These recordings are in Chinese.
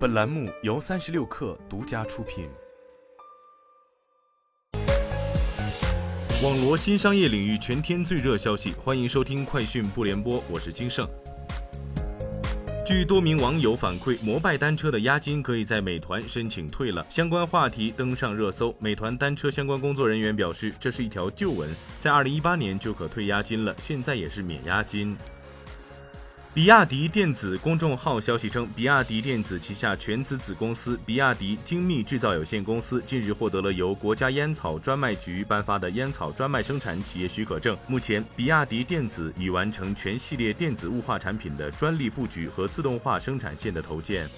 本栏目由三十六氪独家出品。网罗新商业领域全天最热消息，欢迎收听快讯不联播，我是金盛。据多名网友反馈，摩拜单车的押金可以在美团申请退了，相关话题登上热搜。美团单车相关工作人员表示，这是一条旧闻，在二零一八年就可退押金了，现在也是免押金。比亚迪电子公众号消息称，比亚迪电子旗下全资子公司比亚迪精密制造有限公司近日获得了由国家烟草专卖局颁发的烟草专卖生产企业许可证。目前，比亚迪电子已完成全系列电子雾化产品的专利布局和自动化生产线的投建。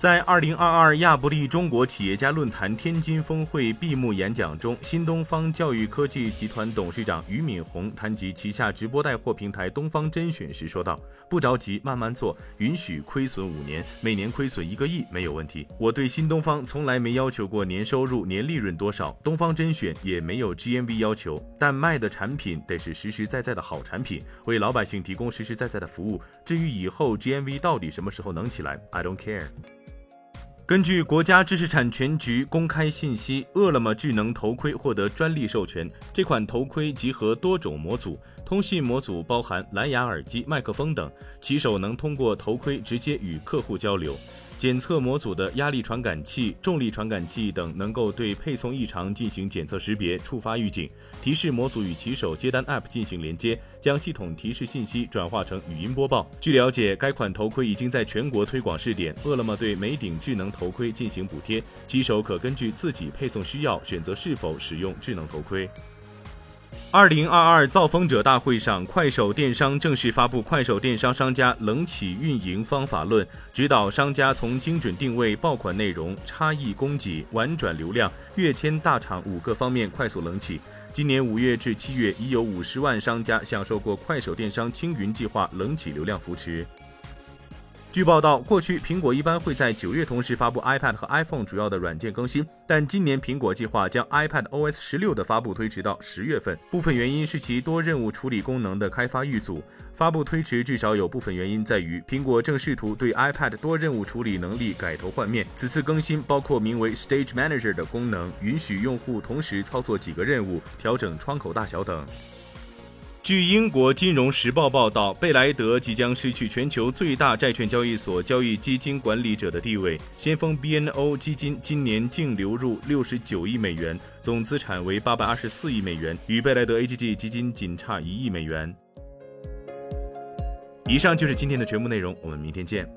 在二零二二亚布力中国企业家论坛天津峰会闭幕演讲中，新东方教育科技集团董事长俞敏洪谈及旗下直播带货平台东方甄选时说道：“不着急，慢慢做，允许亏损五年，每年亏损一个亿没有问题。我对新东方从来没要求过年收入、年利润多少，东方甄选也没有 GMV 要求，但卖的产品得是实实在在的好产品，为老百姓提供实实在在的服务。至于以后 GMV 到底什么时候能起来，I don't care。”根据国家知识产权局公开信息，饿了么智能头盔获得专利授权。这款头盔集合多种模组，通信模组包含蓝牙耳机、麦克风等，骑手能通过头盔直接与客户交流。检测模组的压力传感器、重力传感器等能够对配送异常进行检测识别、触发预警。提示模组与骑手接单 App 进行连接，将系统提示信息转化成语音播报。据了解，该款头盔已经在全国推广试点。饿了么对每顶智能头盔进行补贴，骑手可根据自己配送需要选择是否使用智能头盔。二零二二造风者大会上，快手电商正式发布《快手电商商家冷启运营方法论》，指导商家从精准定位、爆款内容、差异供给、婉转流量、跃迁大厂五个方面快速冷启。今年五月至七月，已有五十万商家享受过快手电商青云计划冷启流量扶持。据报道，过去苹果一般会在九月同时发布 iPad 和 iPhone 主要的软件更新，但今年苹果计划将 iPad OS 十六的发布推迟到十月份。部分原因是其多任务处理功能的开发遇阻。发布推迟至少有部分原因在于，苹果正试图对 iPad 多任务处理能力改头换面。此次更新包括名为 Stage Manager 的功能，允许用户同时操作几个任务，调整窗口大小等。据英国金融时报报道，贝莱德即将失去全球最大债券交易所交易基金管理者的地位。先锋 BNO 基金今年净流入六十九亿美元，总资产为八百二十四亿美元，与贝莱德 AGG 基金仅差一亿美元。以上就是今天的全部内容，我们明天见。